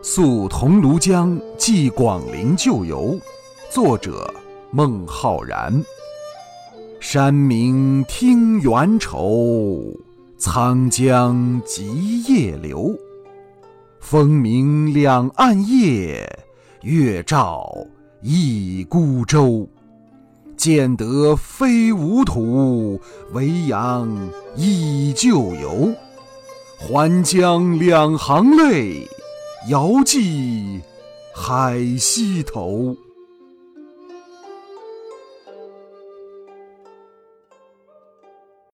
溯桐庐江，寄广陵旧游。作者：孟浩然。山明听猿愁，沧江急夜流。风鸣两岸夜，月照一孤舟。见得非吾土，维扬忆旧游。还将两行泪，遥寄海西头。